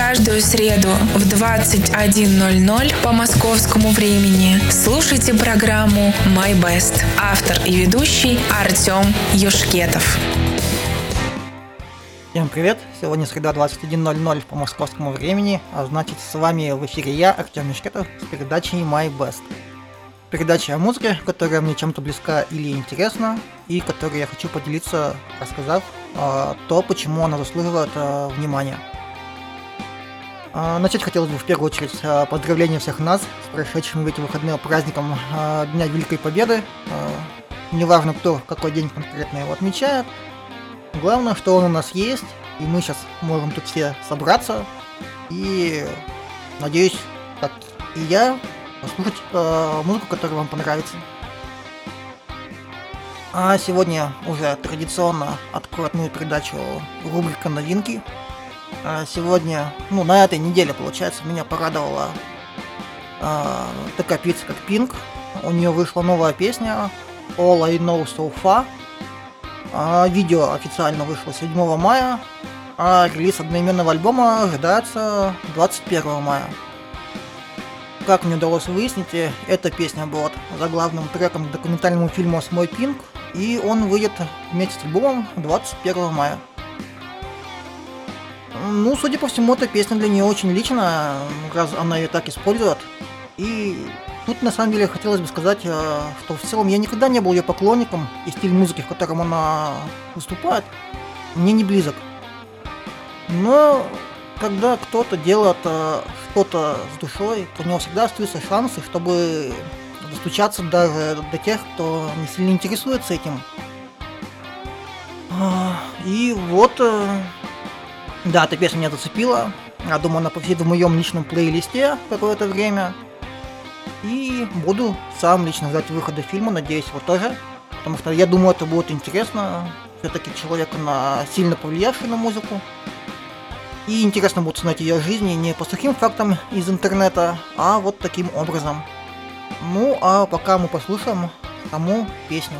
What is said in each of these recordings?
каждую среду в 21.00 по московскому времени слушайте программу «My Best». Автор и ведущий Артем Юшкетов. Всем привет! Сегодня среда 21.00 по московскому времени, а значит с вами в эфире я, Артем Мишкетов, с передачей My Best. Передача о музыке, которая мне чем-то близка или интересна, и которой я хочу поделиться, рассказав э, то, почему она заслуживает э, внимания. Э, начать хотелось бы в первую очередь э, поздравления всех нас с прошедшим в эти выходные праздником э, Дня Великой Победы. Неважно, кто какой день конкретно его отмечает, Главное, что он у нас есть, и мы сейчас можем тут все собраться. И надеюсь, как и я, послушать музыку, которая вам понравится. А сегодня уже традиционно откроет мою передачу рубрика новинки. А сегодня, ну на этой неделе, получается, меня порадовала э, такая певица, как Pink. У нее вышла новая песня All I Know So Far – а видео официально вышло 7 мая, а релиз одноименного альбома ожидается 21 мая. Как мне удалось выяснить, эта песня была заглавным треком к документальному фильму «Смой Пинг», и он выйдет вместе с альбомом 21 мая. Ну, судя по всему, эта песня для нее очень личная, раз она ее так использует. И Тут на самом деле хотелось бы сказать, э, что в целом я никогда не был ее поклонником, и стиль музыки, в котором она выступает, мне не близок. Но когда кто-то делает э, что-то с душой, то у него всегда остаются шансы, чтобы достучаться даже до тех, кто не сильно интересуется этим. А, и вот, э, да, эта песня меня зацепила. Я думаю, она повсюду в моем личном плейлисте какое-то время. И буду сам лично ждать выхода фильма, надеюсь, вы тоже. Потому что я думаю, это будет интересно. Все-таки человек на сильно повлиявший на музыку. И интересно будет знать ее жизни не по сухим фактам из интернета, а вот таким образом. Ну, а пока мы послушаем саму песню.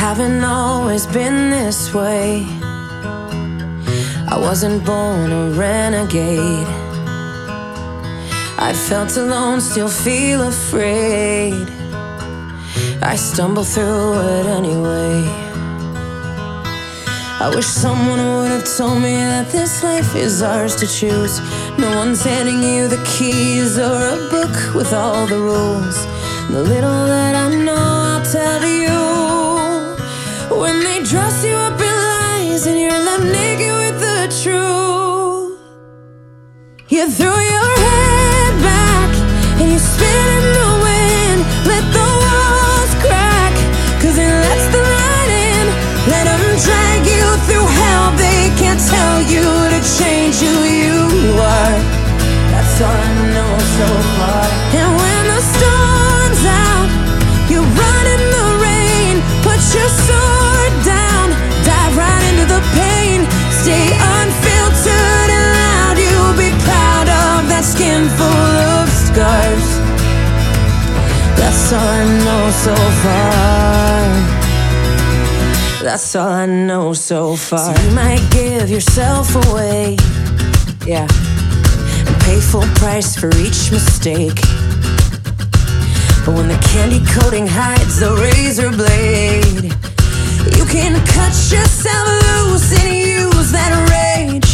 Haven't always been this way. I wasn't born a renegade. I felt alone, still feel afraid. I stumble through it anyway. I wish someone would have told me that this life is ours to choose. No one's handing you the keys or a book with all the rules. The little that I know, I'll tell you. When they dress you up in lies and you're left naked with the truth, you throw your head back and you spin in the wind. Let the walls crack, cause it lets the light in. Let them drag you through hell. They can't tell you to change who you are. That's all I know so all I know so far. That's all I know so far. So you might give yourself away, yeah, and pay full price for each mistake. But when the candy coating hides the razor blade, you can cut yourself loose and use that rage.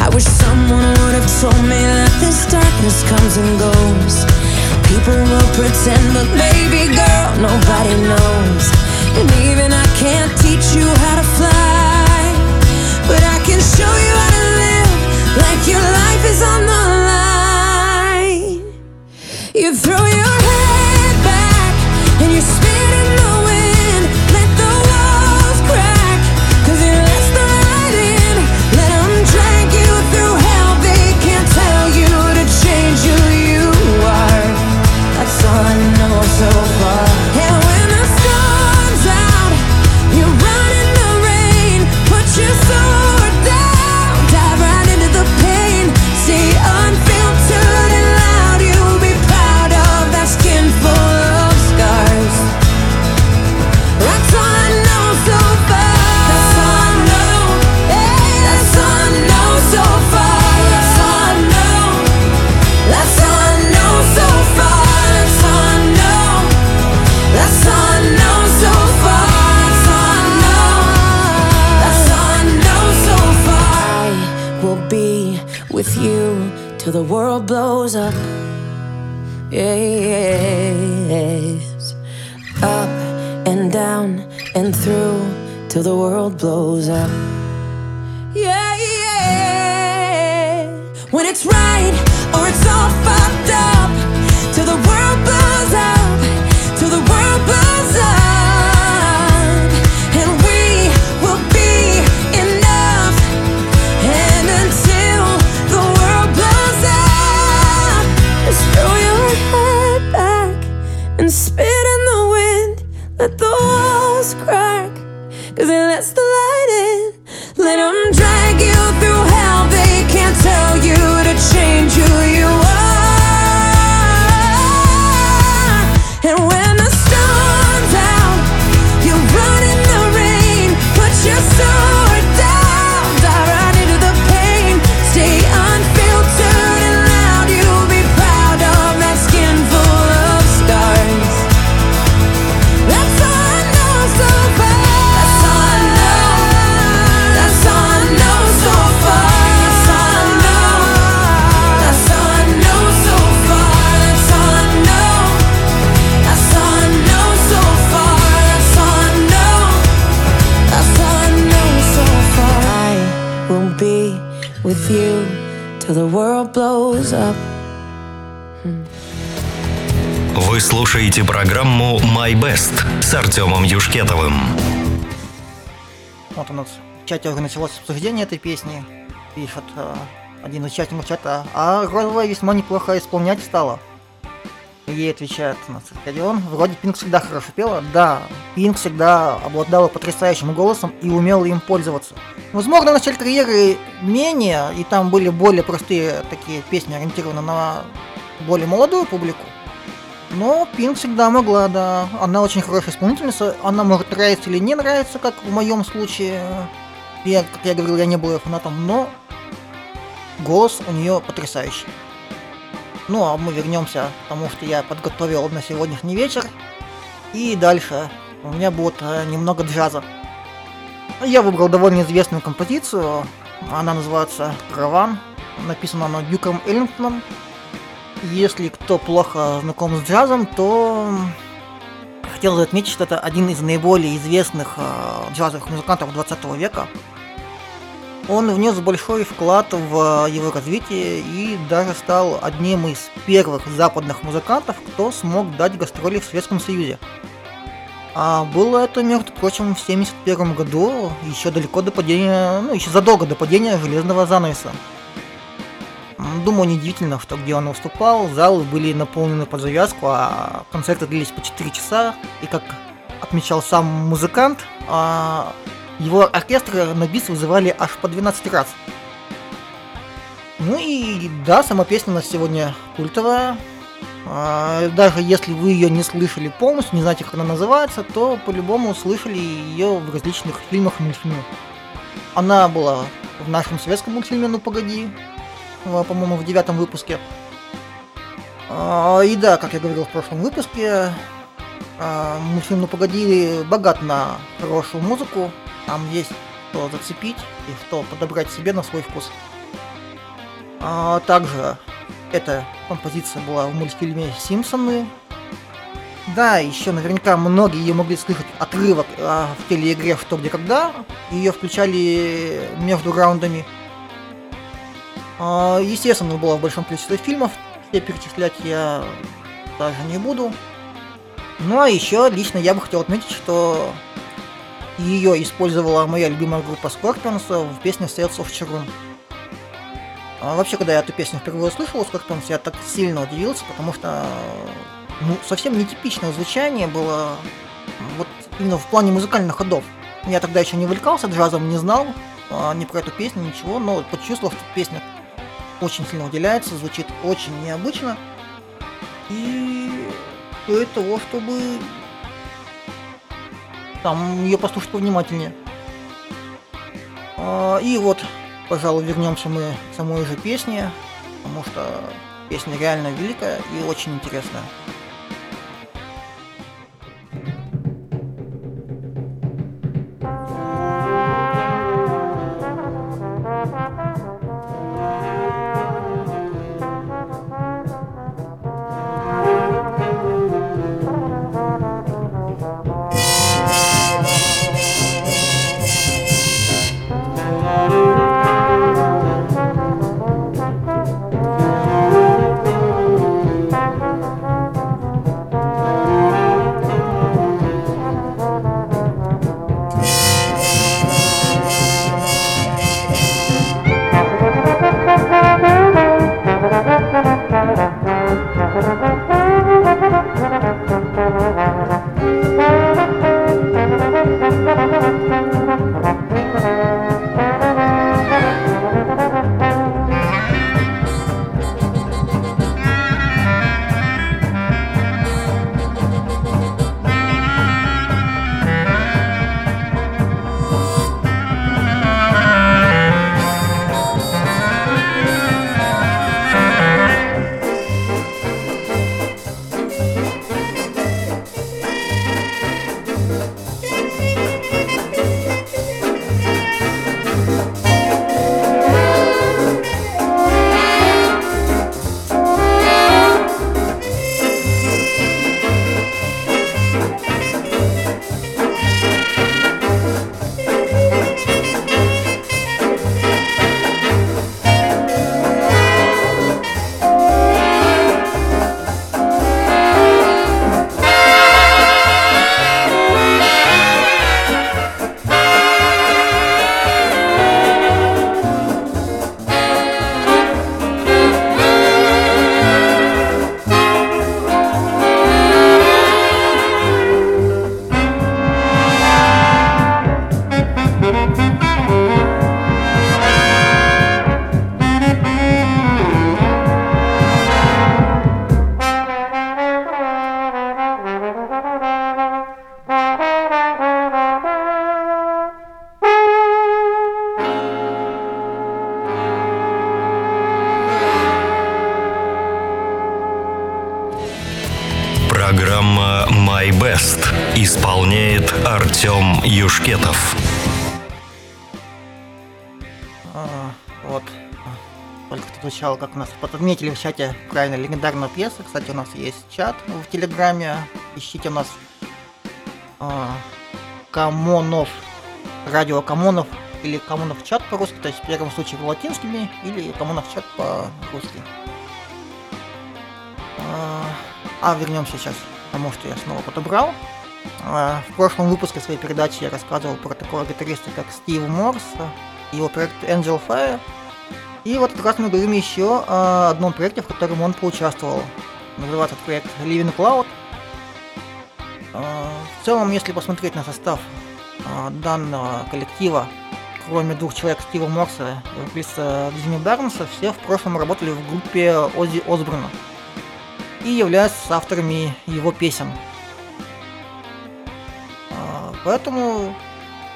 I wish someone would have told me that this darkness comes and goes. People will pretend, but baby girl, nobody knows. And even I can't teach you how to fly, but I can show you how to live like your life is on the line. You throw your head blows up. Yes, up and down and through till the world blows up. In. Let them drag you through hell. They can't tell you Вы слушаете программу My Best с Артемом Юшкетовым. Вот у нас в чате уже началось обсуждение этой песни. Пишет э, один из участников чата. А Розовая весьма неплохо исполнять стала. Ей отвечает у нас Родион. Вроде Пинк всегда хорошо пела. Да, Пинк всегда обладала потрясающим голосом и умела им пользоваться. Возможно, в начале карьеры менее, и там были более простые такие песни, ориентированы на более молодую публику. Но Пинк всегда могла, да. Она очень хорошая исполнительница. Она может нравиться или не нравиться, как в моем случае. Я, как я говорил, я не был её фанатом, но голос у нее потрясающий. Ну, а мы вернемся к тому, что я подготовил на сегодняшний вечер. И дальше у меня будет э, немного джаза. Я выбрал довольно известную композицию. Она называется «Караван». Написана она Дюком Эллингтоном. Если кто плохо знаком с джазом, то хотел бы отметить, что это один из наиболее известных э, джазовых музыкантов 20 века. Он внес большой вклад в его развитие и даже стал одним из первых западных музыкантов, кто смог дать гастроли в Советском Союзе. А было это, между прочим, в 1971 году, еще далеко до падения, ну, еще задолго до падения железного занавеса. Думаю, неудивительно, что где он выступал, залы были наполнены под завязку, а концерты длились по 4 часа, и как отмечал сам музыкант, а, его оркестры на бис вызывали аж по 12 раз. Ну и да, сама песня у нас сегодня культовая. А, Даже если вы ее не слышали полностью, не знаете, как она называется, то по-любому слышали ее в различных фильмах и мультфильмах. Она была в нашем советском мультфильме «Ну погоди», по-моему, в девятом выпуске. А, И да, как я говорил в прошлом выпуске, а, мультфильм «Ну погоди» богат на хорошую музыку. Там есть что зацепить и что подобрать себе на свой вкус. А также эта композиция была в мультфильме «Симпсоны». Да, еще наверняка многие ее могли слышать отрывок в телеигре «Что, где, когда». Ее включали между раундами. А, естественно, была в большом количестве фильмов. Все перечислять я даже не буду. Ну а еще лично я бы хотел отметить, что ее использовала моя любимая группа Scorpions в песне Sales of Charum. А вообще, когда я эту песню впервые услышал у Scorpions, я так сильно удивился, потому что ну, совсем нетипичное звучание было вот именно в плане музыкальных ходов. Я тогда еще не увлекался джазом, не знал а, ни про эту песню, ничего, но почувствовал, что песня очень сильно выделяется, звучит очень необычно. И стоит того, чтобы там ее послушать повнимательнее. А, И вот, пожалуй, вернемся мы к самой же песне, потому что песня реально великая и очень интересная. Юшкетов. А, вот. Только что звучало, как у нас подметили в чате правильно легендарная пьеса. Кстати, у нас есть чат в Телеграме. Ищите у нас а, Камонов, радио Камонов или Камонов чат по-русски, то есть в первом случае латинскими, или Камонов чат по-русски. А, а вернемся сейчас к тому, что я снова подобрал. А, в прошлом выпуске своей передачи я рассказывал про такого гитариста, как Стив Морс, его проект Angel Fire. И вот как раз мы говорим еще о одном проекте, в котором он поучаствовал. Называется проект Living Cloud. А, в целом, если посмотреть на состав а, данного коллектива, кроме двух человек Стива Морса и вокалиста Джимми Барнса, все в прошлом работали в группе Ози Осборна и являются авторами его песен. Поэтому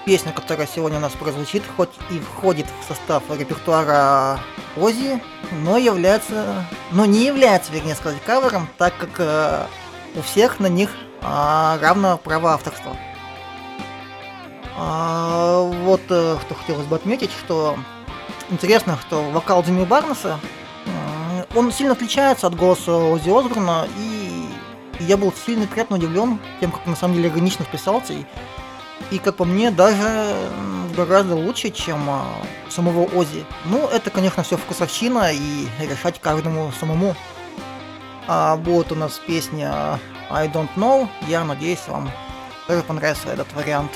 песня, которая сегодня у нас прозвучит, хоть и входит в состав репертуара Ози, но является, но не является, вернее сказать, кавером, так как э, у всех на них э, равно право авторства. А, вот э, что хотелось бы отметить, что интересно, что вокал Джимми Барнеса он сильно отличается от голоса Ози Осборна, и я был сильно приятно удивлен тем, как на самом деле органично вписался, и, и как по мне, даже гораздо лучше, чем а, самого Ози. Ну, это, конечно, все вкусовщина, и решать каждому самому. А будет у нас песня I Don't Know, я надеюсь, вам тоже понравится этот вариант.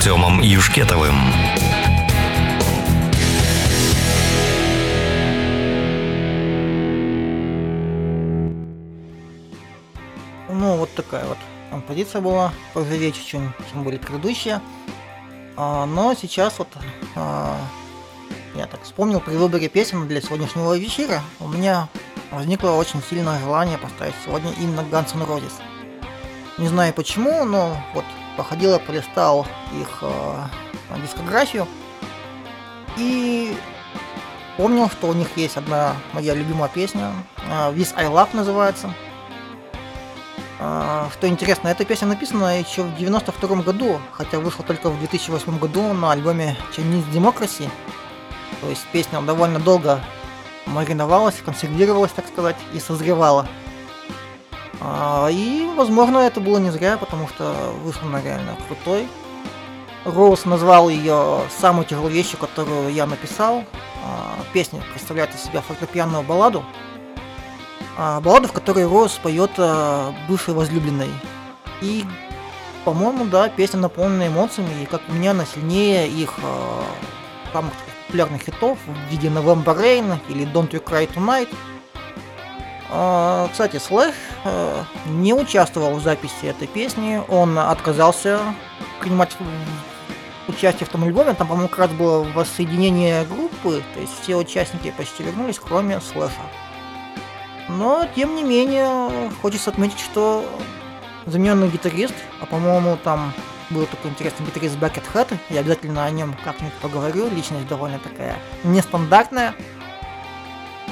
Артемом Юшкетовым. Ну, вот такая вот композиция была, поживее чем, чем были предыдущие. А, но сейчас вот а, я так вспомнил при выборе песен для сегодняшнего вечера, у меня возникло очень сильное желание поставить сегодня именно Guns N' Roses. Не знаю почему, но вот походил, я полистал их э, дискографию и помнил, что у них есть одна моя любимая песня, э, This I Love называется. Э, что интересно, эта песня написана еще в 92 году, хотя вышла только в 2008 году на альбоме Chinese Democracy. То есть песня довольно долго мариновалась, консервировалась, так сказать, и созревала. А, и, возможно, это было не зря, потому что вышла она реально крутой. Роуз назвал ее самой тяжелой вещью, которую я написал. А, песня представляет из себя фортепианную балладу. А, балладу, в которой Роуз поет бывшей возлюбленной. И, по-моему, да, песня наполнена эмоциями, и как у меня она сильнее их самых популярных хитов в виде November Rain или Don't You Cry Tonight. А, кстати, Слэш э, не участвовал в записи этой песни, он отказался принимать участие в том альбоме, там, по-моему, как раз было воссоединение группы, то есть все участники почти вернулись, кроме Слэша. Но, тем не менее, хочется отметить, что замененный гитарист, а по-моему, там был такой интересный гитарист Buckethead, я обязательно о нем как-нибудь поговорю, личность довольно такая нестандартная.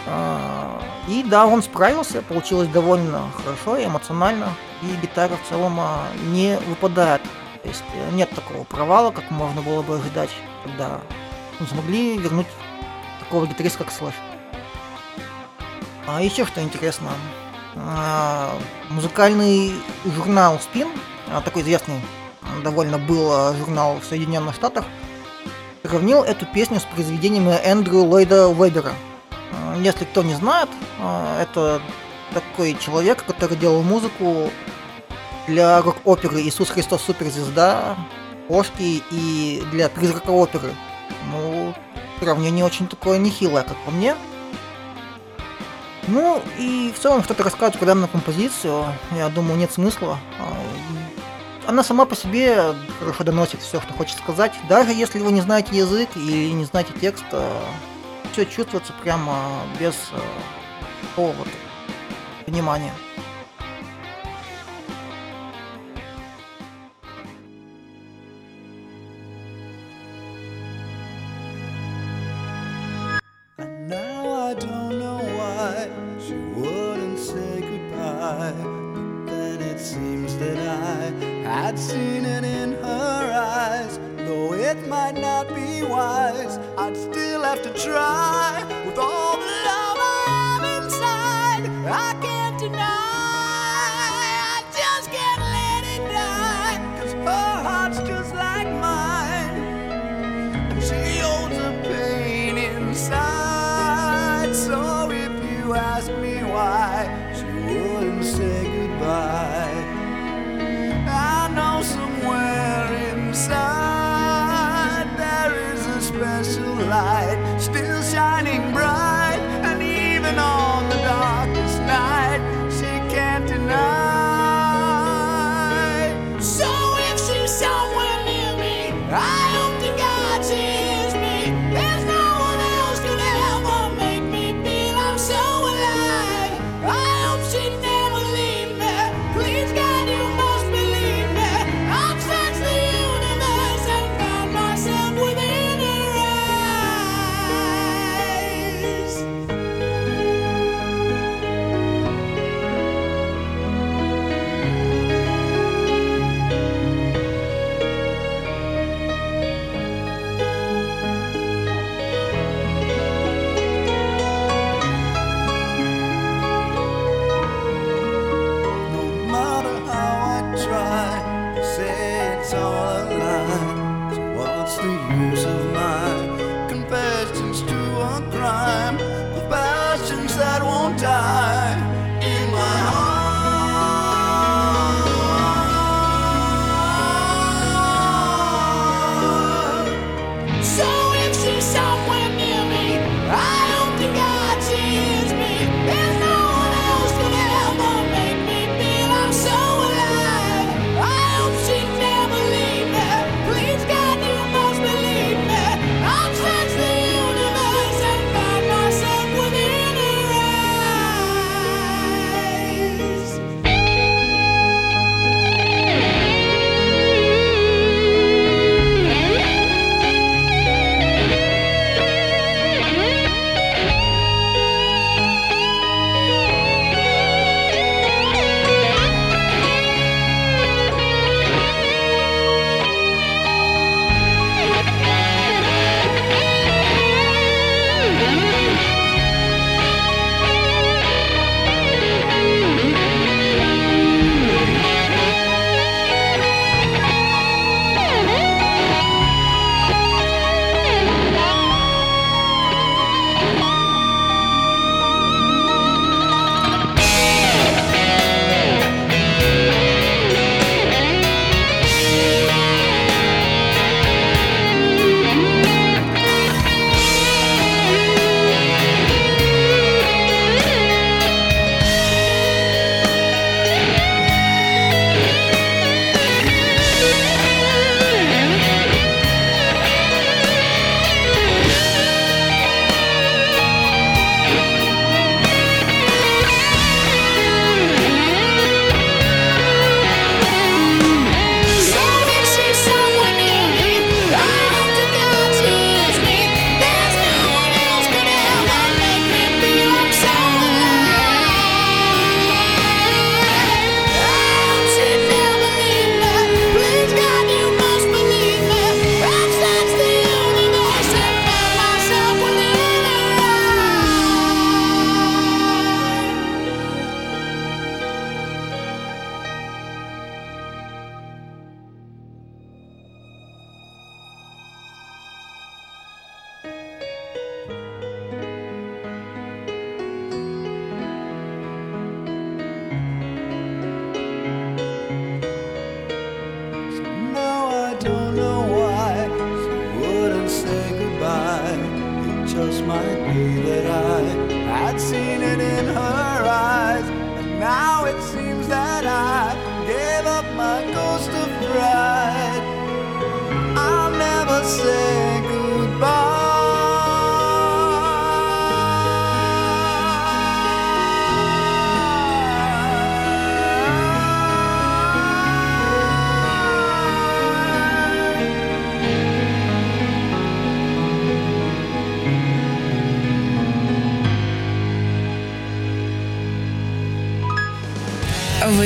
А, и да, он справился, получилось довольно хорошо, эмоционально, и гитара в целом а, не выпадает. То есть э, нет такого провала, как можно было бы ожидать, когда смогли вернуть такого гитариста, как Слэш. А еще что интересно, а, музыкальный журнал Spin, такой известный довольно был журнал в Соединенных Штатах, сравнил эту песню с произведениями Эндрю Ллойда Вебера. Э, если кто не знает, э, это такой человек, который делал музыку для рок-оперы «Иисус Христос суперзвезда», «Кошки» и для призрака оперы. Ну, сравнение очень такое нехилое, как по мне. Ну, и в целом что-то рассказывать про данную композицию, я думаю, нет смысла она сама по себе хорошо доносит все, что хочет сказать. Даже если вы не знаете язык или не знаете текст, все чувствуется прямо э, без э, такого вот внимания. Seen it in her eyes. Though it might not be wise, I'd still have to try. With all the love I have inside, I can't deny. I just can't let it die. Cause her heart's just like mine. And she holds a pain inside.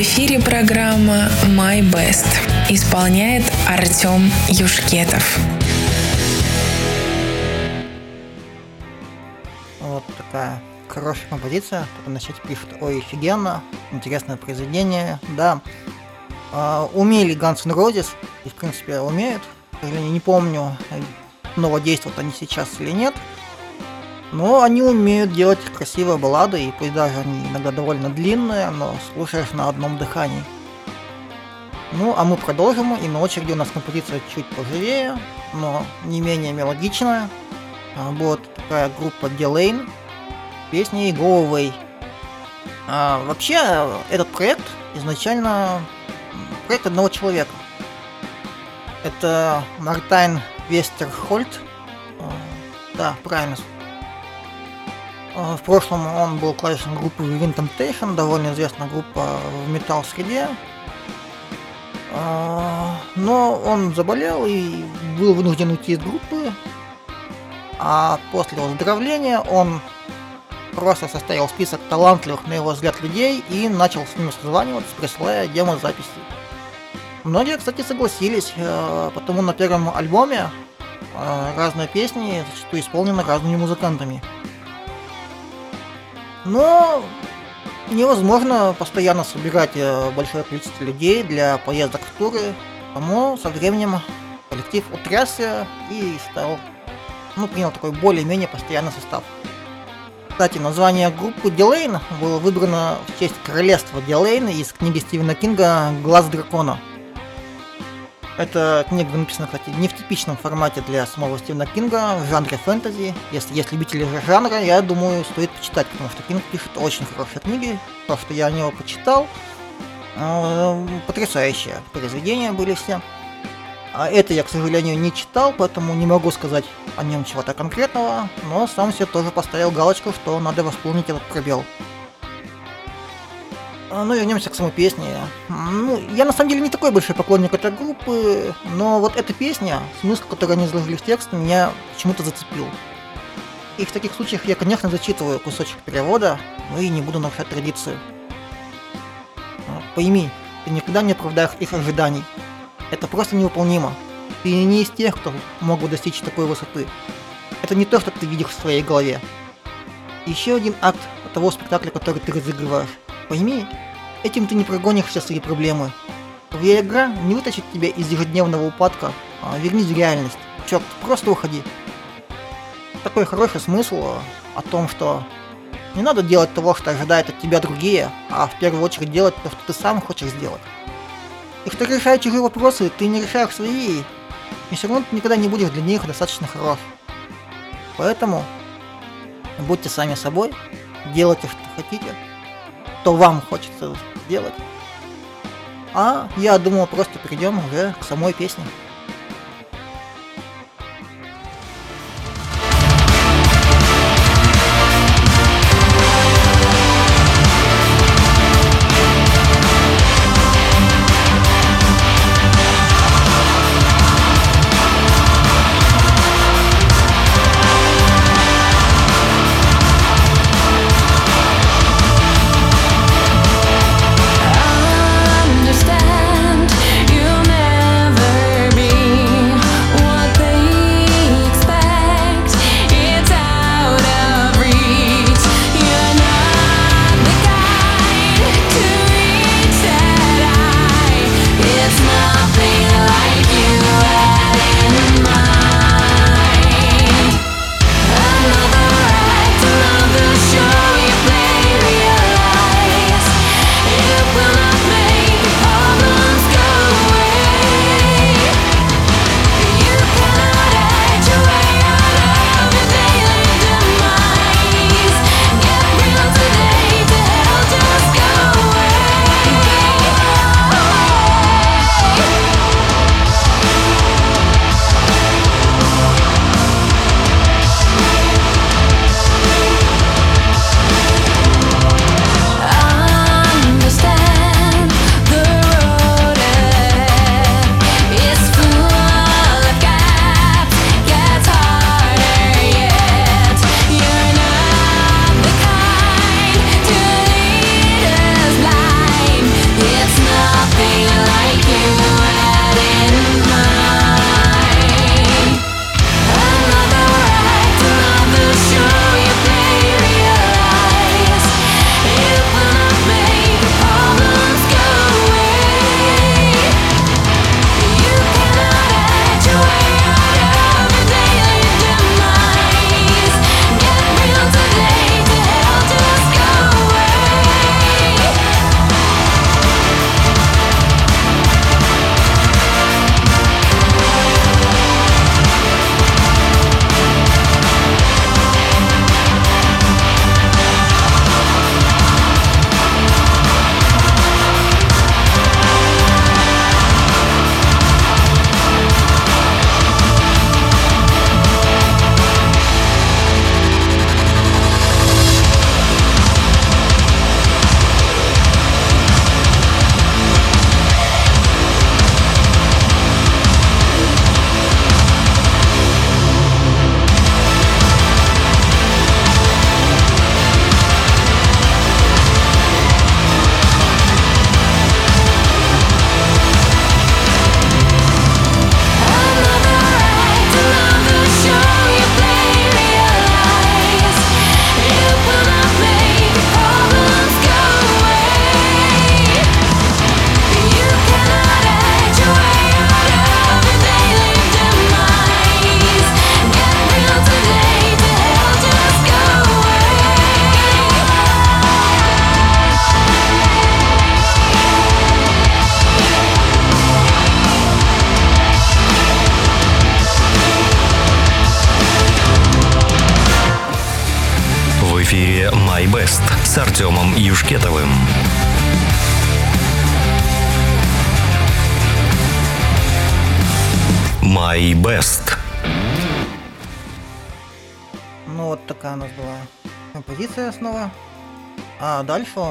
Эфире программа My Best. Исполняет Артем Юшкетов. Вот такая хорошая композиция. Кто-то на чате пишет, ой, офигенно, интересное произведение. Да, а, умели Guns N' Roses, и в принципе умеют. Сожалению, не помню, снова действуют они сейчас или нет. Но они умеют делать красивые баллады, и пусть даже они иногда довольно длинные, но слушаешь на одном дыхании. Ну, а мы продолжим, и на очереди у нас композиция чуть поживее, но не менее мелодичная. А, вот такая группа Delane, песни Go Away. А, вообще, этот проект изначально проект одного человека. Это Мартайн Вестерхольд. А, да, правильно в прошлом он был клавишем группы Wind Temptation, довольно известная группа в металл-среде. Э, но он заболел и был вынужден уйти из группы. А после выздоровления он просто составил список талантливых, на его взгляд, людей и начал с ними созваниваться, присылая демо-записи. Многие, кстати, согласились, э, потому на первом альбоме разные песни зачастую исполнены разными музыкантами. Но невозможно постоянно собирать э, большое количество людей для поездок в туры, потому со временем коллектив утрясся и стал, ну, принял такой более-менее постоянный состав. Кстати, название группы Delain было выбрано в честь королевства Дилейн из книги Стивена Кинга «Глаз дракона», эта книга написана, кстати, не в типичном формате для самого Стивена Кинга, в жанре фэнтези. Если есть любители жанра, я думаю, стоит почитать, потому что Кинг пишет очень хорошие книги. То, что я о него почитал, э, потрясающие произведения были все. А это я, к сожалению, не читал, поэтому не могу сказать о нем чего-то конкретного, но сам себе тоже поставил галочку, что надо восполнить этот пробел. А, ну, вернемся к самой песне. Ну, я на самом деле не такой большой поклонник этой группы, но вот эта песня, смысл, который они изложили в текст, меня почему-то зацепил. И в таких случаях я, конечно, зачитываю кусочек перевода, но и не буду нарушать традицию. А, пойми, ты никогда не оправдаешь их ожиданий. Это просто невыполнимо. Ты не из тех, кто мог бы достичь такой высоты. Это не то, что ты видишь в своей голове. Еще один акт того спектакля, который ты разыгрываешь. Пойми, этим ты не прогонишь все свои проблемы. Твоя игра не вытащит тебя из ежедневного упадка, а вернись в реальность. Черт, просто уходи. Такой хороший смысл о том, что не надо делать того, что ожидают от тебя другие, а в первую очередь делать то, что ты сам хочешь сделать. И что решая чужие вопросы, ты не решаешь свои, и все равно ты никогда не будешь для них достаточно хорош. Поэтому будьте сами собой, делайте, что хотите, что вам хочется сделать. А я думал, просто перейдем уже к самой песне.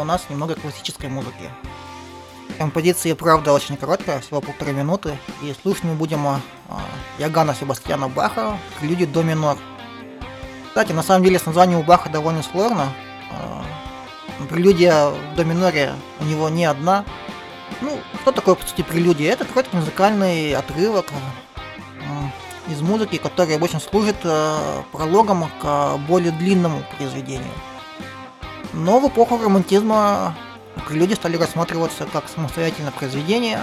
У нас немного классической музыки. Композиция, правда, очень короткая, всего полторы минуты. И слушать мы будем а, Ягана Себастьяна Баха «Прелюдия до минор». Кстати, на самом деле с названием у Баха довольно сложно. А, прелюдия до миноре у него не одна. Ну, что такое, по сути, прелюдия? Это короткий музыкальный отрывок а, из музыки, который обычно служит а, прологом к более длинному произведению. Но в эпоху романтизма прелюдии стали рассматриваться как самостоятельное произведение.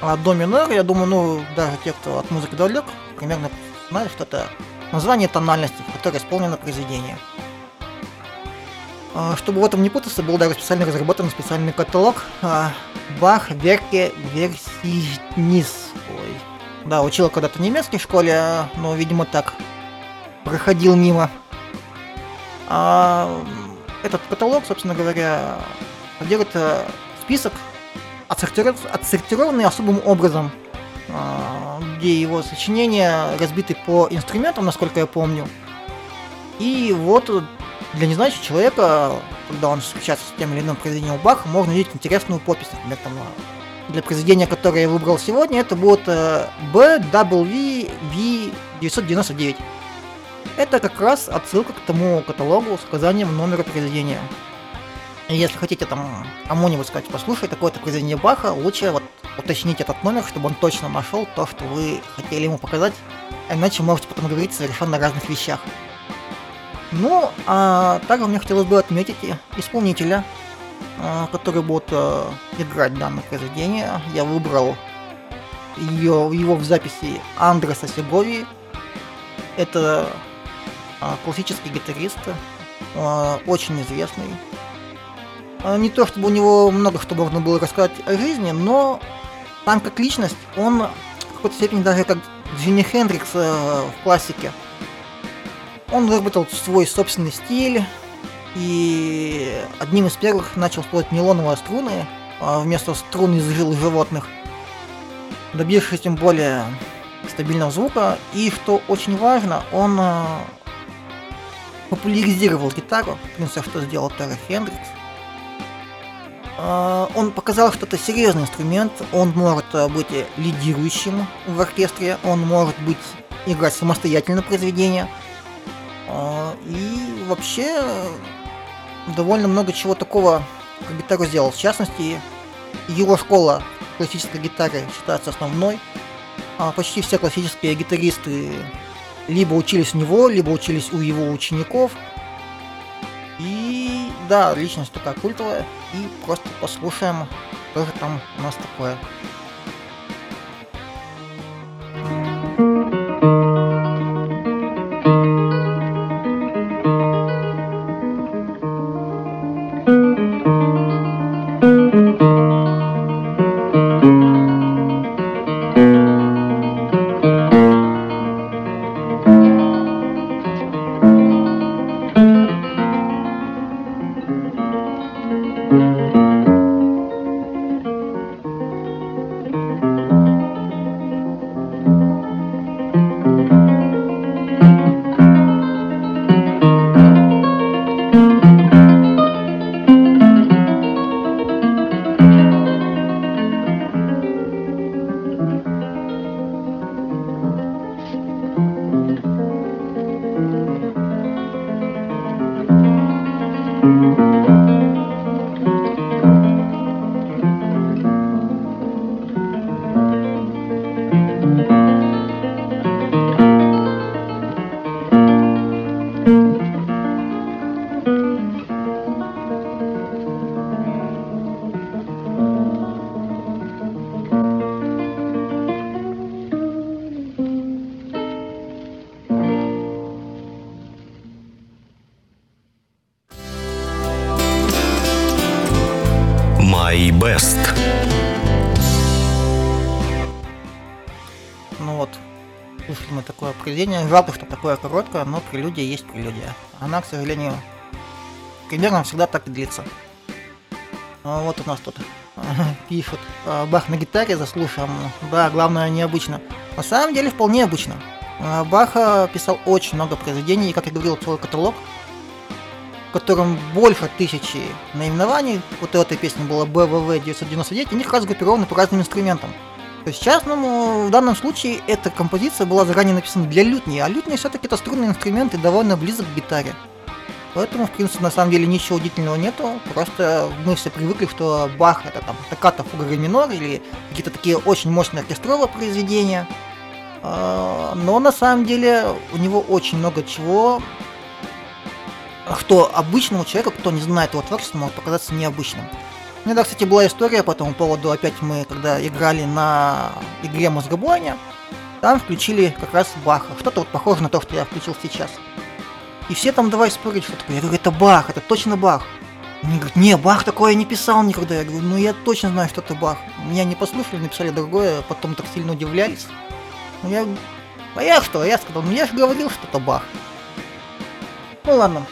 А до минор, я думаю, ну, даже те, кто от музыки далек, примерно знают, что это название тональности, в которой исполнено произведение. А, чтобы в этом не путаться, был даже специально разработан специальный каталог а, Бах Верке Версинис. Ой. Да, учил когда-то в школе, но, видимо, так проходил мимо. А, этот каталог, собственно говоря, содержит э, список, отсортированный особым образом, а, где его сочинения разбиты по инструментам, насколько я помню. И вот для незнающего человека, когда он встречается с тем или иным произведением Баха, можно увидеть интересную подпись. Например, там, для произведения, которое я выбрал сегодня, это будет э, BWV 999. Это как раз отсылка к тому каталогу с указанием номера произведения. И если хотите там кому-нибудь сказать, послушай, такое-то произведение Баха, лучше вот уточнить этот номер, чтобы он точно нашел то, что вы хотели ему показать, иначе можете потом говорить совершенно о разных вещах. Ну, а также мне хотелось бы отметить исполнителя, а, который будет а, играть данное произведение. Я выбрал ее, его в записи Андреса Сегови. Это классический гитарист, очень известный. Не то чтобы у него много что можно было рассказать о жизни, но там как личность он в какой-то степени даже как Джимми Хендрикс в классике. Он выработал свой собственный стиль и одним из первых начал использовать нейлоновые струны вместо струн из жил животных, добившись тем более стабильного звука. И что очень важно, он популяризировал гитару, в принципе, что сделал Терри Хендрикс. Он показал, что это серьезный инструмент, он может быть лидирующим в оркестре, он может быть играть самостоятельно произведение. И вообще довольно много чего такого как гитару сделал. В частности, его школа классической гитары считается основной. Почти все классические гитаристы либо учились у него, либо учились у его учеников. И да, личность такая культовая. И просто послушаем, что же там у нас такое. Ну вот, слушали мы такое произведение. Жалко, что такое короткое, но прелюдия есть прелюдия. Она, к сожалению, примерно всегда так и длится. А вот у нас тут пишут. А, Бах на гитаре заслушаем. Да, главное необычно. На самом деле вполне обычно. А, Бах писал очень много произведений, и, как я говорил, целый каталог, в котором больше тысячи наименований. Вот у этой песни было БВВ 999, и они как раз по разным инструментам. То есть, частному, в данном случае, эта композиция была заранее написана для лютни, а лютня все-таки это струнный инструмент и довольно близок к гитаре. Поэтому, в принципе, на самом деле ничего удивительного нету. Просто мы все привыкли, что Бах это там токкато, фуга, минор или какие-то такие очень мощные оркестровые произведения. А, но на самом деле у него очень много чего, что обычному человеку, кто не знает его творчества, может показаться необычным. У меня, кстати, была история по этому поводу. Опять мы, когда играли на игре Мозгоблоня, там включили как раз Баха. Что-то вот похоже на то, что я включил сейчас. И все там давай спорить, что такое. Я говорю, это Бах, это точно Бах. Они говорят, не, Бах такое не писал никогда. Я говорю, ну я точно знаю, что это Бах. Меня не послушали, написали другое, потом так сильно удивлялись. Ну я, а я что? Я сказал, ну я же говорил, что это Бах. Ну ладно,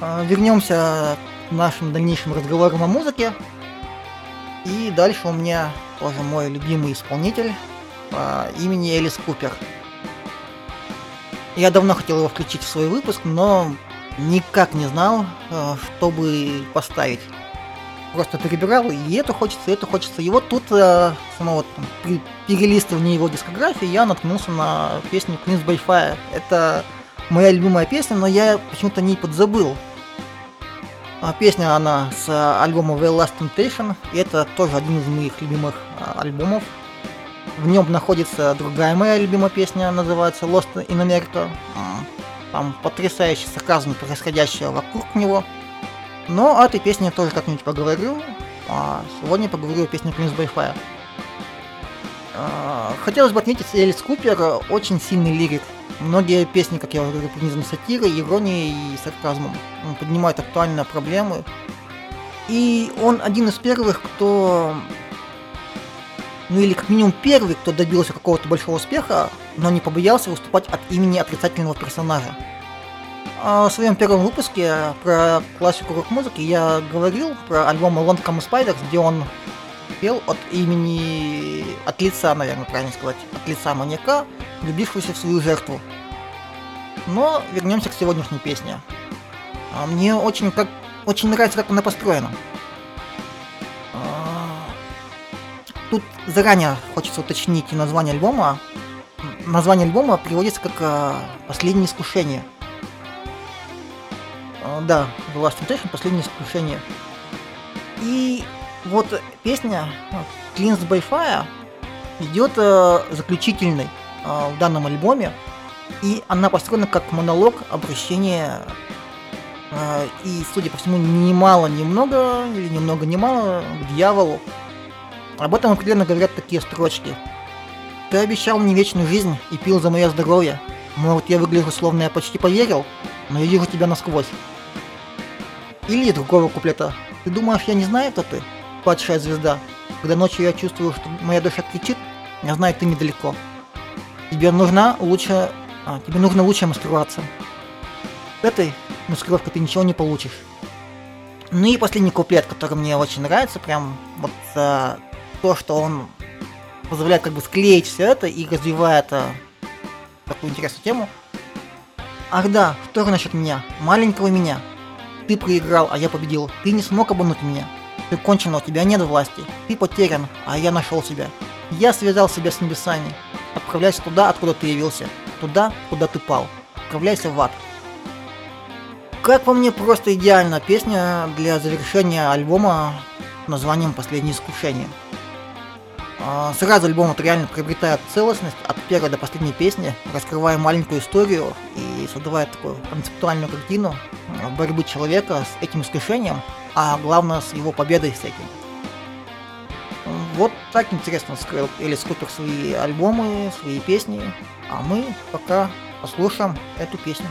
а, вернемся нашим дальнейшим разговорам о музыке. И дальше у меня тоже мой любимый исполнитель по имени Элис Купер. Я давно хотел его включить в свой выпуск, но никак не знал, э, чтобы поставить. Просто перебирал, и это хочется, и это хочется. И вот тут, э, самого там, при перелистывании его дискографии, я наткнулся на песню Cleans by Fire. Это моя любимая песня, но я почему-то не подзабыл. А песня, она с альбома The Last Temptation, и это тоже один из моих любимых а, альбомов в нем находится другая моя любимая песня, называется Lost in America. Там потрясающий сарказм, происходящего вокруг него. Но о этой песне я тоже как-нибудь поговорю. А сегодня поговорю о песне Prince by Fire. А, хотелось бы отметить, Элис Купер очень сильный лирик. Многие песни, как я уже говорю, пронизаны сатирой, иронией и сарказмом. Он поднимает актуальные проблемы. И он один из первых, кто ну или как минимум первый, кто добился какого-то большого успеха, но не побоялся выступать от имени отрицательного персонажа. А в своем первом выпуске про классику рок-музыки я говорил про альбом Long Come Spiders, где он пел от имени, от лица, наверное, правильно сказать, от лица маньяка, влюбившегося в свою жертву. Но вернемся к сегодняшней песне. А мне очень, как, очень нравится, как она построена. Тут заранее хочется уточнить название альбома. Название альбома приводится как э, «Последнее искушение». Да, The Last Temptation – «Последнее искушение». И вот песня «Cleansed by Fire» идет э, заключительной э, в данном альбоме, и она построена как монолог обращения э, и, судя по всему, немало немного, или немного немало к дьяволу, об этом определенно говорят такие строчки. Ты обещал мне вечную жизнь и пил за мое здоровье. Может, я выгляжу словно я почти поверил, но я вижу тебя насквозь. Или другого куплета. Ты думаешь, я не знаю, кто ты? Падшая звезда. Когда ночью я чувствую, что моя душа кричит, я знаю, ты недалеко. Тебе нужна лучше... А, тебе нужно лучше маскироваться. Этой маскировкой ты ничего не получишь. Ну и последний куплет, который мне очень нравится, прям вот а, то, что он позволяет как бы склеить все это и развивает а, такую интересную тему. Ах да, что же насчет меня, маленького меня. Ты проиграл, а я победил. Ты не смог обмануть меня. Ты кончено, у тебя нет власти. Ты потерян, а я нашел себя. Я связал себя с небесами. Отправляйся туда, откуда ты явился. Туда, куда ты пал. Отправляйся в ад. Как по мне, просто идеальная песня для завершения альбома названием «Последнее искушение». А, сразу альбом вот реально приобретает целостность от первой до последней песни, раскрывая маленькую историю и создавая такую концептуальную картину а, борьбы человека с этим искушением, а главное с его победой с этим. Вот так интересно скрыл Элис Купер свои альбомы, свои песни, а мы пока послушаем эту песню.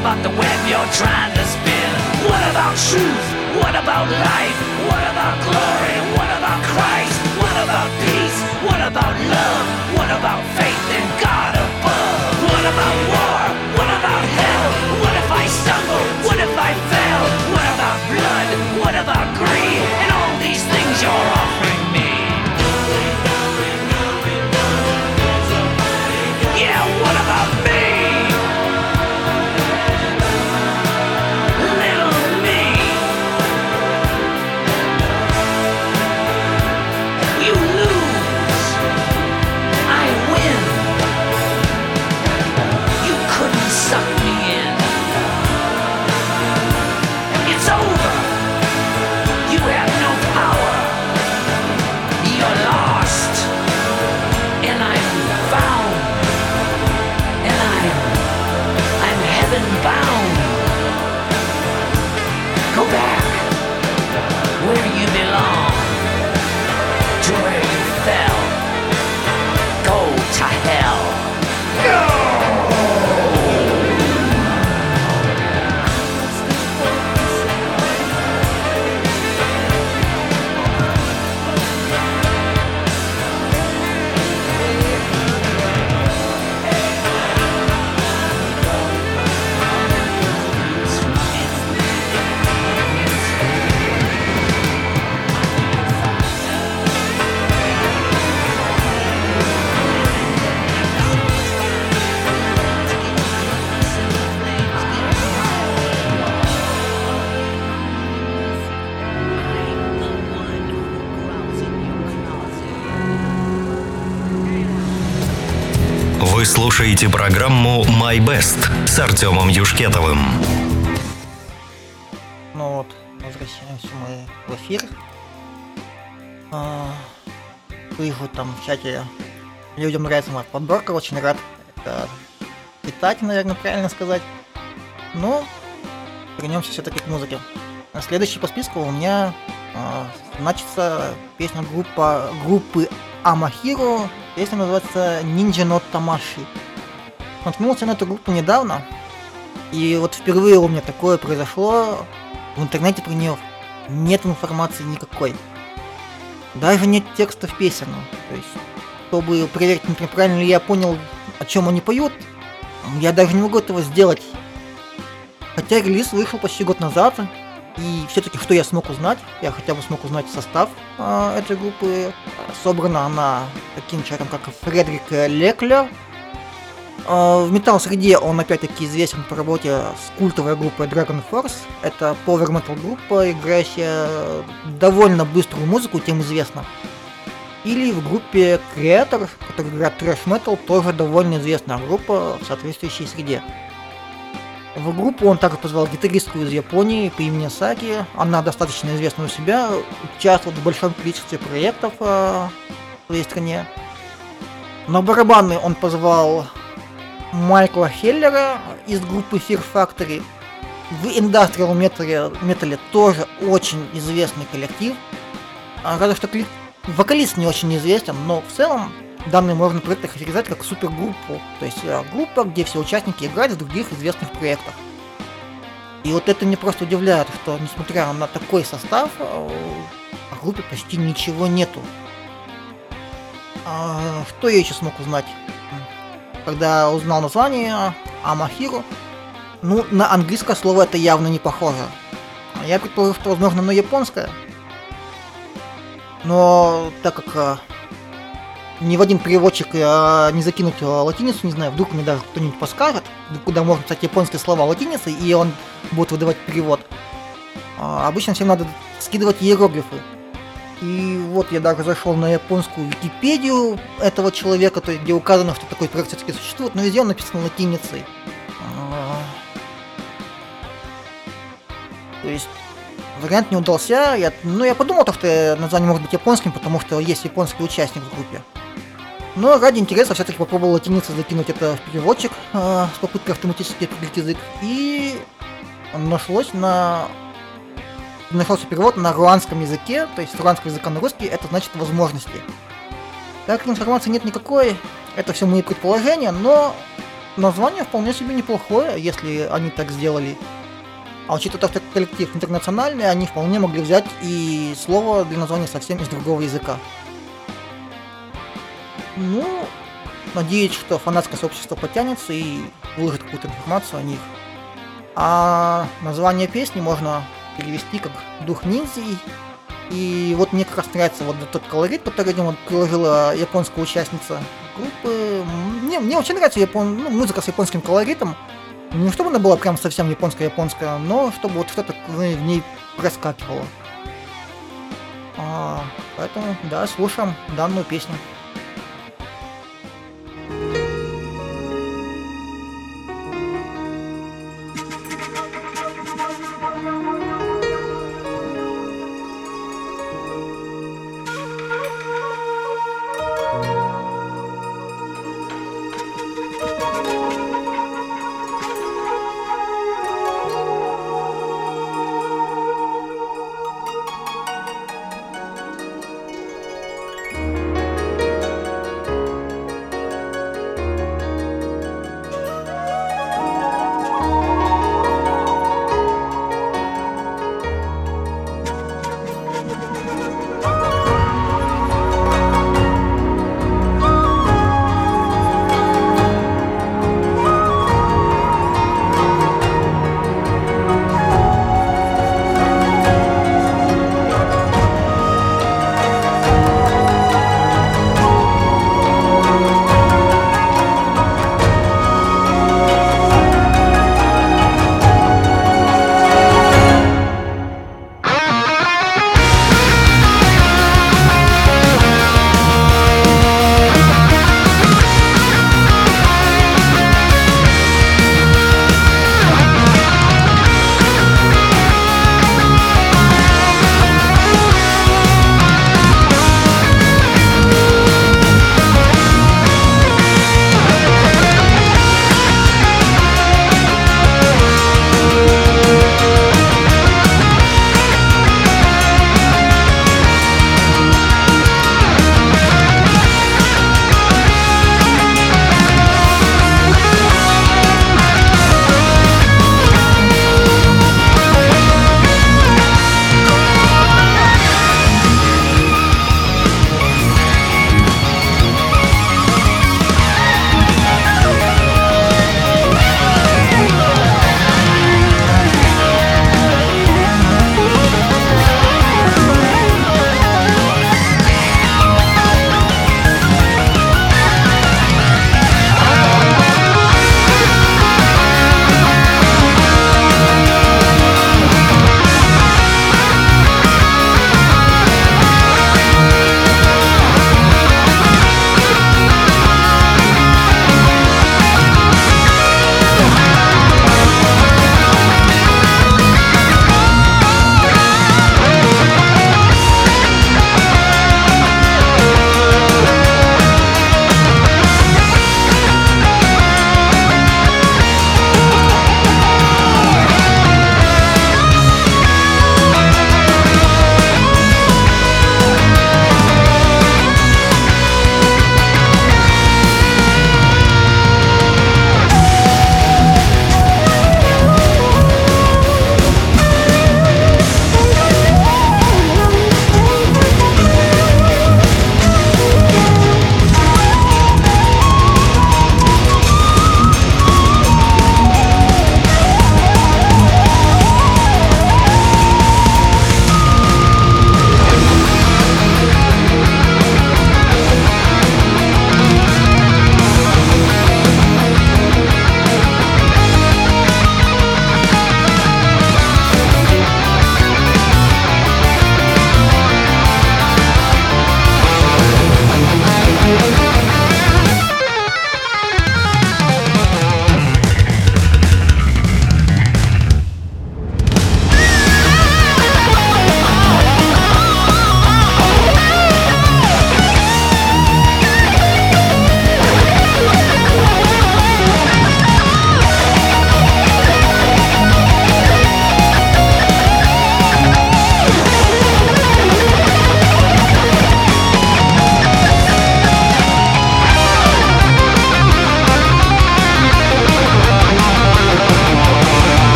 about the web you're trying to spin? What about truth? What about life? What about glory? What about Christ? What about peace? What about love? What about faith in God above? What about war? What about hell? What if I stumble? What if I fail? What about blood? What about greed? And all these things you're offering. Вы слушаете программу My Best с Артемом Юшкетовым. Ну вот, возвращаемся мы в эфир. А, Вижу там в чате, людям нравится моя подборка, очень рад это питать, наверное, правильно сказать. Но вернемся все-таки к музыке. А Следующий по списку у меня а, значится песня группа, группы Амахиро. Песня называется Ninja no Tamashi. Наткнулся на эту группу недавно. И вот впервые у меня такое произошло. В интернете про нее нет информации никакой. Даже нет текстов песен. То есть, чтобы проверить, например, правильно ли я понял, о чем они поют, я даже не могу этого сделать. Хотя релиз вышел почти год назад, и все-таки что я смог узнать, я хотя бы смог узнать состав э, этой группы. Собрана она таким человеком, как Фредерик Леклер. Э, в металл-среде он опять-таки известен по работе с культовой группой Dragon Force. Это power metal группа, играющая довольно быструю музыку, тем известно. Или в группе Creator, которая играет трэш metal, тоже довольно известная группа в соответствующей среде. В группу он также позвал гитаристку из Японии по имени Саки. Она достаточно известна у себя, участвует в большом количестве проектов э, в своей стране. На барабаны он позвал Майкла Хеллера из группы Fear Factory. В Industrial Metal, тоже очень известный коллектив. Разве что вокалист не очень известен, но в целом данный можно проект характеризовать как супергруппу. То есть э, группа, где все участники играют в других известных проектах. И вот это меня просто удивляет, что несмотря на такой состав, э, о группе почти ничего нету. А, что я еще смог узнать? Когда узнал название Амахиру, ну, на английское слово это явно не похоже. Я предположил, что, возможно, на японское. Но так как э, ни в один переводчик э, не закинуть э, латиницу, не знаю, вдруг мне даже кто-нибудь подскажет, куда можно писать японские слова латиницей, и он будет выдавать перевод. А, обычно всем надо скидывать иероглифы. И вот я даже зашел на японскую Википедию этого человека, то есть, где указано, что такой проект все-таки существует, но везде он написан латиницей. А, То есть вариант не удался. Я, ну, я подумал, то, что название может быть японским, потому что есть японский участник в группе. Но ради интереса все-таки попробовал латиницей закинуть это в переводчик э, с попыткой автоматически открыть язык. И нашлось на... Нашелся перевод на руанском языке, то есть с руанского языка на русский, это значит возможности. Так информации нет никакой, это все мои предположения, но название вполне себе неплохое, если они так сделали. А учитывая то, что коллектив интернациональный, они вполне могли взять и слово для названия совсем из другого языка. Ну, надеюсь, что фанатское сообщество потянется и выложит какую-то информацию о них. А название песни можно перевести как «Дух ниндзя». И вот мне как раз нравится вот тот колорит, который вот приложила японская участница группы. Мне, мне очень нравится япон... ну, музыка с японским колоритом. Не чтобы она была прям совсем японская-японская, но чтобы вот что-то в ней проскакивало. А, поэтому, да, слушаем данную песню. Bye.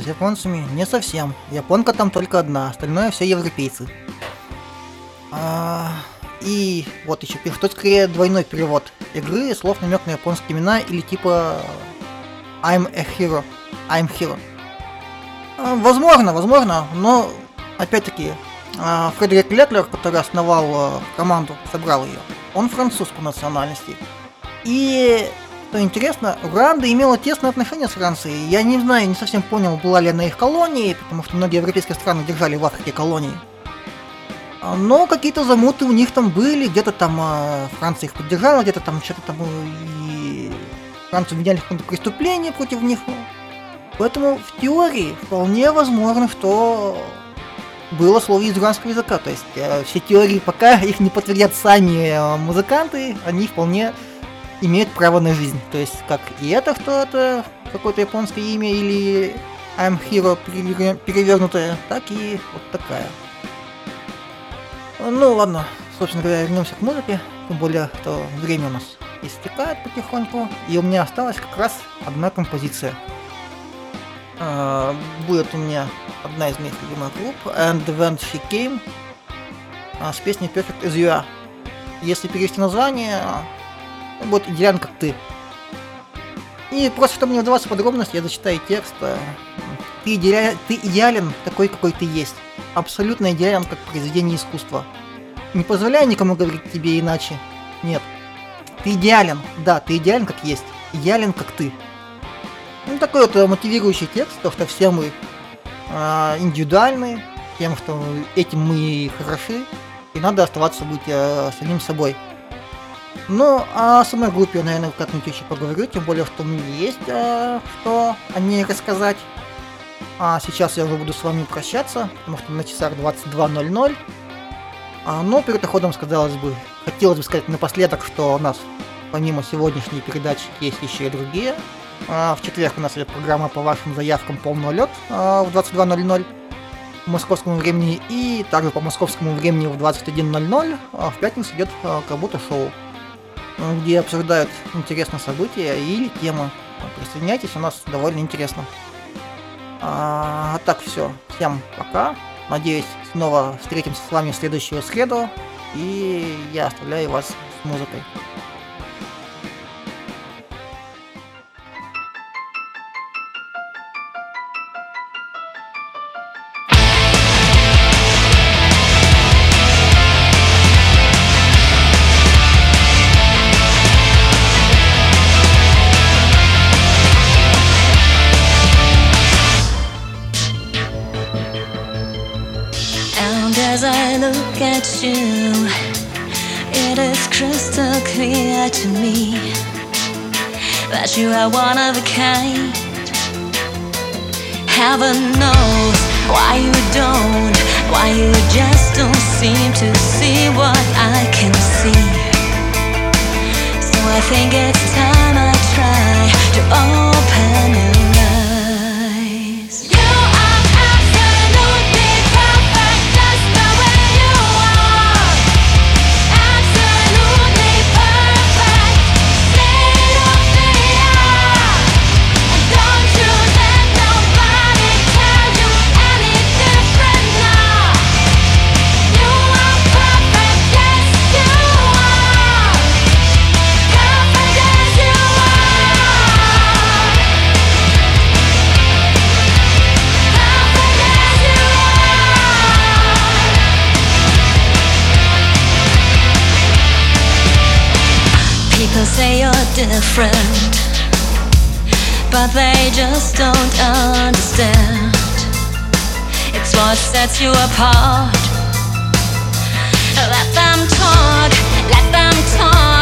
С японцами. Не совсем. Японка там только одна, остальное все европейцы. А, и вот еще тут скорее двойной перевод игры, слов намек на японские имена или типа I'm a hero, I'm hero. А, возможно, возможно, но опять-таки а, Фредерик Леклер, который основал а, команду, собрал ее, он француз по национальности. И что интересно, Руанда имела тесное отношение с Францией. Я не знаю, не совсем понял, была ли она их колонией, потому что многие европейские страны держали в Африке колонии. А, Но какие-то замуты у них там были, где-то там э, Франция их поддержала, где-то там что-то там э, и Францию обвиняли в каком-то преступлении против них. Поэтому в теории вполне возможно, что было слово из иранского языка. То есть э, все теории, пока их не подтвердят сами э, музыканты, они вполне имеют право на жизнь. То есть как и это что-то, какое-то японское имя или I'm Hero перевер- перевернутое, так и вот такая. Ну ладно, собственно говоря, вернемся к музыке. Тем более, что время у нас истекает потихоньку. И у меня осталась как раз одна композиция. А, будет у меня одна из моих любимых групп And When She Came а, с песней Perfect As You Are. Если перевести название, будет идеален как ты. И просто, чтобы не вдаваться в подробности, я зачитаю текст. а, Ты, идеален, ты идеален такой, какой ты есть. Абсолютно идеален, как произведение искусства. Не позволяю никому говорить тебе иначе. Нет. Ты идеален. Да, ты идеален, как есть. Идеален, как ты. Ну, такой вот э, мотивирующий текст, то, что все мы а, индивидуальны, тем, что этим мы хороши, и надо оставаться быть э, самим собой. Ну, а о самой группе наверное, как-нибудь еще поговорю, тем более, что мне есть э, что о ней рассказать. А сейчас я уже буду с вами прощаться, потому что на часах 22.00. А, но перед уходом сказалось бы, хотелось бы сказать напоследок, что у нас помимо сегодняшней передачи есть еще и другие. А, в четверг у нас идет программа по вашим заявкам «Полный лед» а, в 22.00 по московскому времени и также по московскому времени в 21.00 а в пятницу идет а, Кабута шоу, а, где обсуждают интересные события или темы. Присоединяйтесь, у нас довольно интересно. А, а так все. Всем пока. Надеюсь, снова встретимся с вами в следующую среду. И я оставляю вас с музыкой. You are one of a kind. Heaven knows why you don't, why you just don't seem to see what I can see. So I think it's time I try to open your but they just don't understand. It's what sets you apart. Let them talk, let them talk,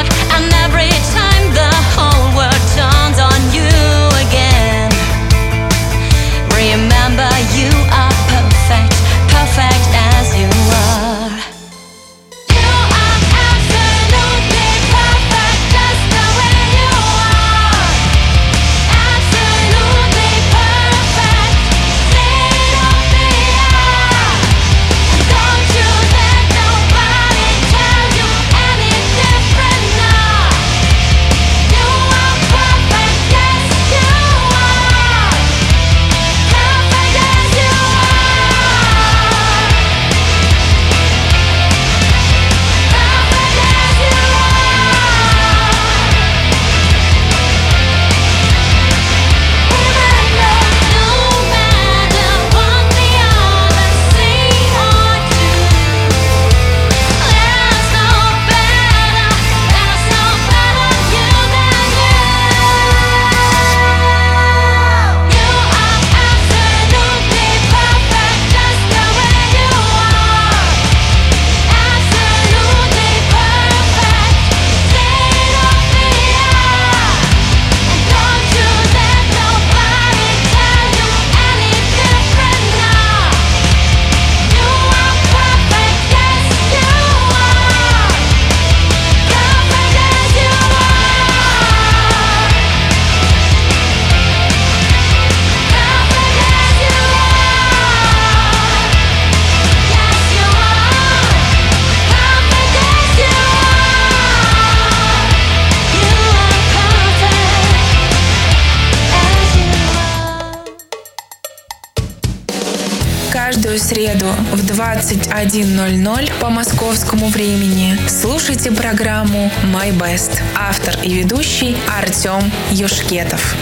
21.00 по московскому времени слушайте программу «My Best». Автор и ведущий Артем Юшкетов.